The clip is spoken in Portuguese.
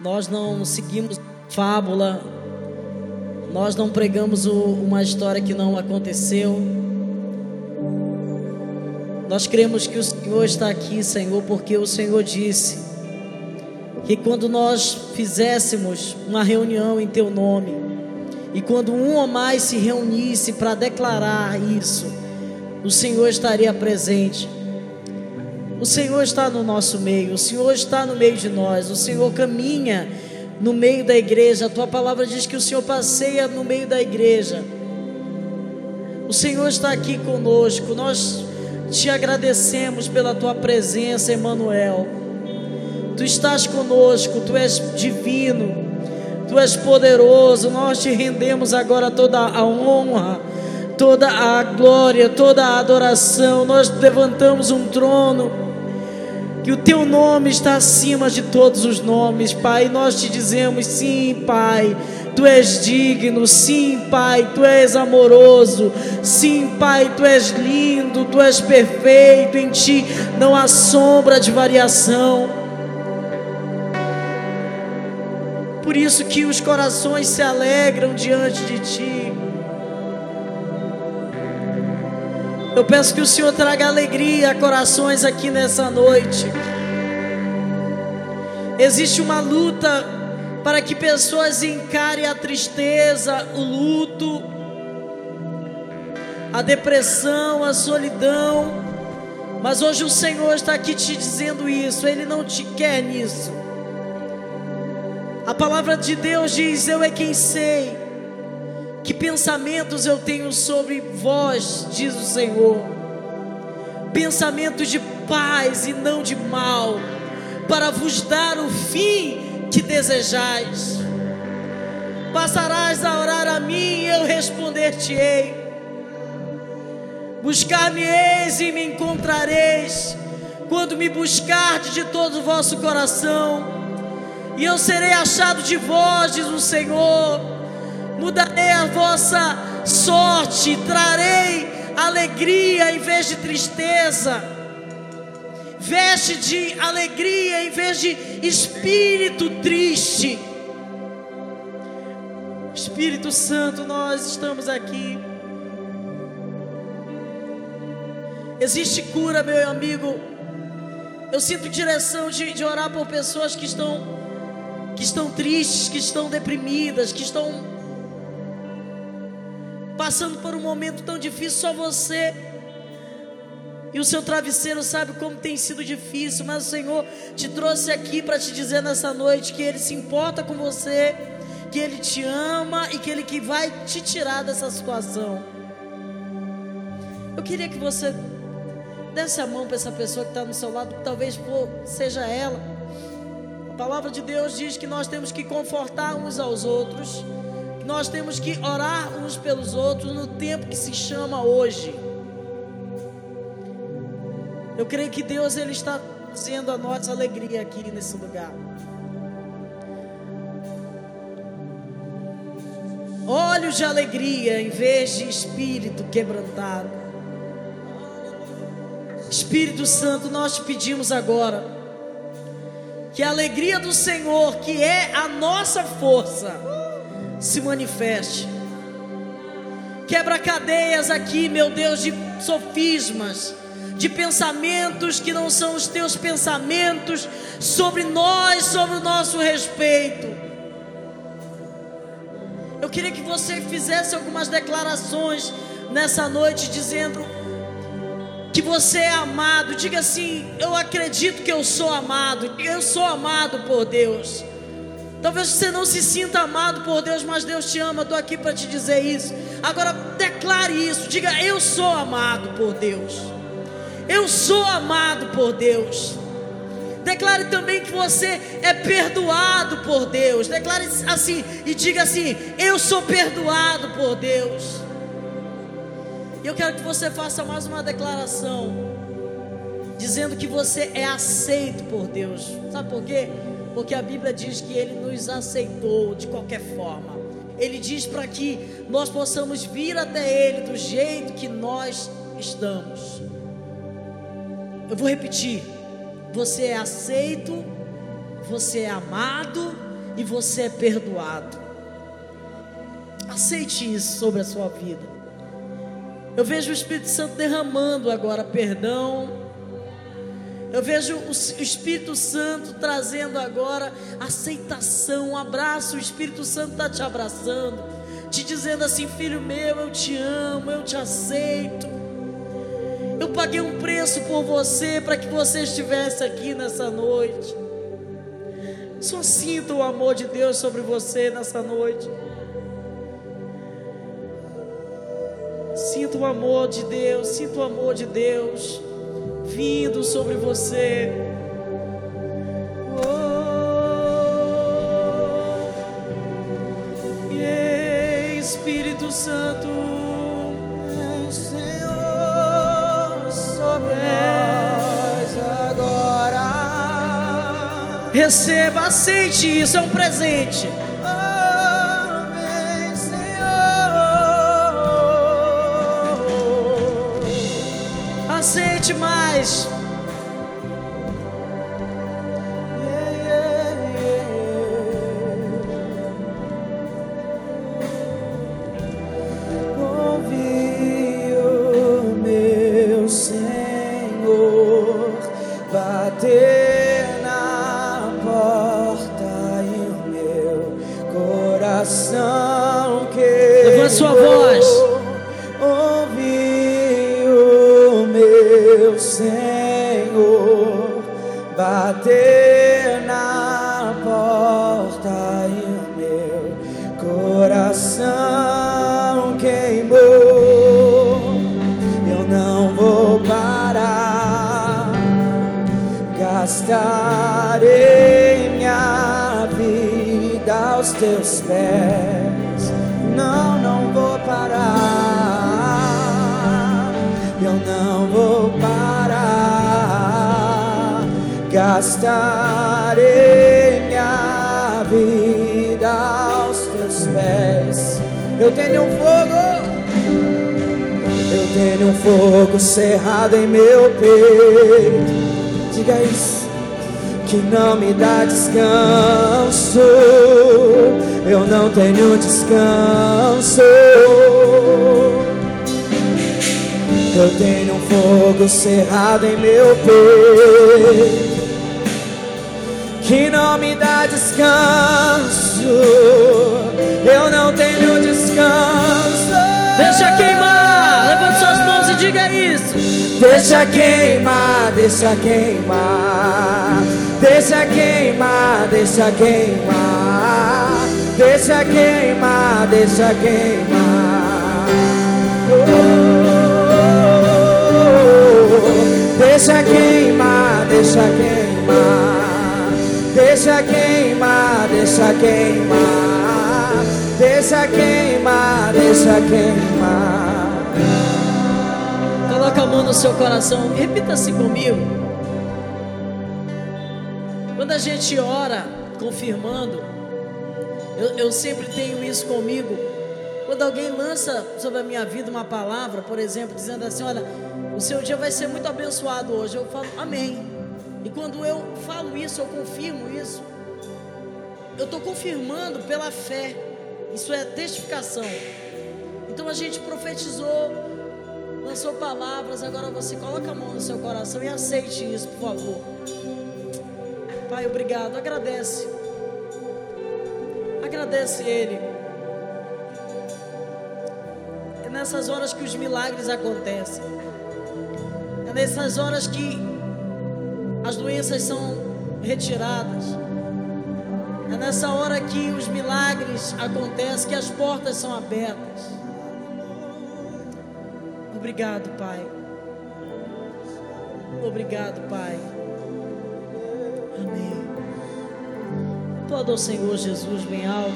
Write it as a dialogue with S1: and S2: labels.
S1: Nós não seguimos fábula, nós não pregamos o, uma história que não aconteceu. Nós cremos que o Senhor está aqui, Senhor, porque o Senhor disse que quando nós fizéssemos uma reunião em Teu nome, e quando um ou mais se reunisse para declarar isso, o Senhor estaria presente. O Senhor está no nosso meio, o Senhor está no meio de nós, o Senhor caminha no meio da igreja. A tua palavra diz que o Senhor passeia no meio da igreja. O Senhor está aqui conosco. Nós te agradecemos pela tua presença, Emmanuel. Tu estás conosco, tu és divino, tu és poderoso. Nós te rendemos agora toda a honra, toda a glória, toda a adoração. Nós levantamos um trono que o teu nome está acima de todos os nomes, Pai. Nós te dizemos: sim, Pai. Tu és digno, sim, Pai, tu és amoroso, sim, Pai, tu és lindo, tu és perfeito, em ti não há sombra de variação. Por isso que os corações se alegram diante de ti. Eu peço que o Senhor traga alegria a corações aqui nessa noite. Existe uma luta para que pessoas encarem a tristeza, o luto, a depressão, a solidão. Mas hoje o Senhor está aqui te dizendo isso, Ele não te quer nisso. A palavra de Deus diz: Eu é quem sei que pensamentos eu tenho sobre vós, diz o Senhor? Pensamentos de paz e não de mal, para vos dar o fim que desejais. Passarás a orar a mim e eu responder-te-ei. Buscar-me-eis e me encontrareis, quando me buscardes de todo o vosso coração, e eu serei achado de vós, diz o Senhor mudarei a vossa sorte, trarei alegria em vez de tristeza, veste de alegria em vez de espírito triste. Espírito Santo, nós estamos aqui. Existe cura, meu amigo. Eu sinto direção de, de orar por pessoas que estão que estão tristes, que estão deprimidas, que estão passando por um momento tão difícil, só você e o seu travesseiro sabe como tem sido difícil, mas o Senhor te trouxe aqui para te dizer nessa noite que Ele se importa com você, que Ele te ama e que Ele que vai te tirar dessa situação. Eu queria que você desse a mão para essa pessoa que está no seu lado, talvez seja ela. A palavra de Deus diz que nós temos que confortar uns aos outros nós temos que orar uns pelos outros no tempo que se chama hoje. Eu creio que Deus ele está trazendo a nossa alegria aqui nesse lugar. Olhos de alegria em vez de espírito quebrantado. Espírito Santo, nós te pedimos agora que a alegria do Senhor, que é a nossa força, se manifeste. Quebra cadeias aqui, meu Deus, de sofismas, de pensamentos que não são os teus pensamentos sobre nós, sobre o nosso respeito. Eu queria que você fizesse algumas declarações nessa noite, dizendo que você é amado. Diga assim: Eu acredito que eu sou amado. Eu sou amado por Deus. Talvez você não se sinta amado por Deus, mas Deus te ama. Estou aqui para te dizer isso. Agora declare isso. Diga: Eu sou amado por Deus. Eu sou amado por Deus. Declare também que você é perdoado por Deus. Declare assim e diga assim: Eu sou perdoado por Deus. E eu quero que você faça mais uma declaração, dizendo que você é aceito por Deus. Sabe por quê? Porque a Bíblia diz que Ele nos aceitou de qualquer forma. Ele diz para que nós possamos vir até Ele do jeito que nós estamos. Eu vou repetir: você é aceito, você é amado e você é perdoado. Aceite isso sobre a sua vida. Eu vejo o Espírito Santo derramando agora perdão. Eu vejo o Espírito Santo trazendo agora aceitação, um abraço. O Espírito Santo está te abraçando, te dizendo assim: Filho meu, eu te amo, eu te aceito. Eu paguei um preço por você para que você estivesse aqui nessa noite. Só sinta o amor de Deus sobre você nessa noite. Sinta o amor de Deus, sinta o amor de Deus vindo sobre você. Oh, Espírito Santo,
S2: Senhor, sobre nós agora.
S1: Receba, aceite isso, é um presente. Aceite mais.
S2: Gastarei minha vida aos teus pés. Não, não vou parar. Eu não vou parar, gastarei minha vida aos teus pés. Eu tenho um fogo, eu tenho um fogo cerrado em meu peito. Diga isso, que não me dá descanso. Eu não tenho descanso. Eu tenho um fogo cerrado em meu peito que não me dá descanso. Eu não tenho descanso.
S1: Deixa queimar, levante suas mãos e diga isso.
S2: Deixa queimar, deixa queimar, deixa queimar, deixa queimar, deixa queimar, deixa queimar. Deixa queimar, deixa queimar, deixa queimar, deixa queimar, deixa queimar, deixa queimar.
S1: Coloca a mão no seu coração, repita assim comigo. Quando a gente ora, confirmando, eu, eu sempre tenho isso comigo. Quando alguém lança sobre a minha vida uma palavra, por exemplo, dizendo assim: Olha, o seu dia vai ser muito abençoado hoje, eu falo Amém. E quando eu falo isso, eu confirmo isso. Eu estou confirmando pela fé. Isso é testificação. Então a gente profetizou, lançou palavras. Agora você coloca a mão no seu coração e aceite isso, por favor. Pai, obrigado. Agradece. Agradece Ele. É nessas horas que os milagres acontecem. É nessas horas que as doenças são retiradas. É nessa hora que os milagres acontecem, que as portas são abertas. Obrigado, Pai. Obrigado, Pai. Amém. Todo ao Senhor Jesus bem alto.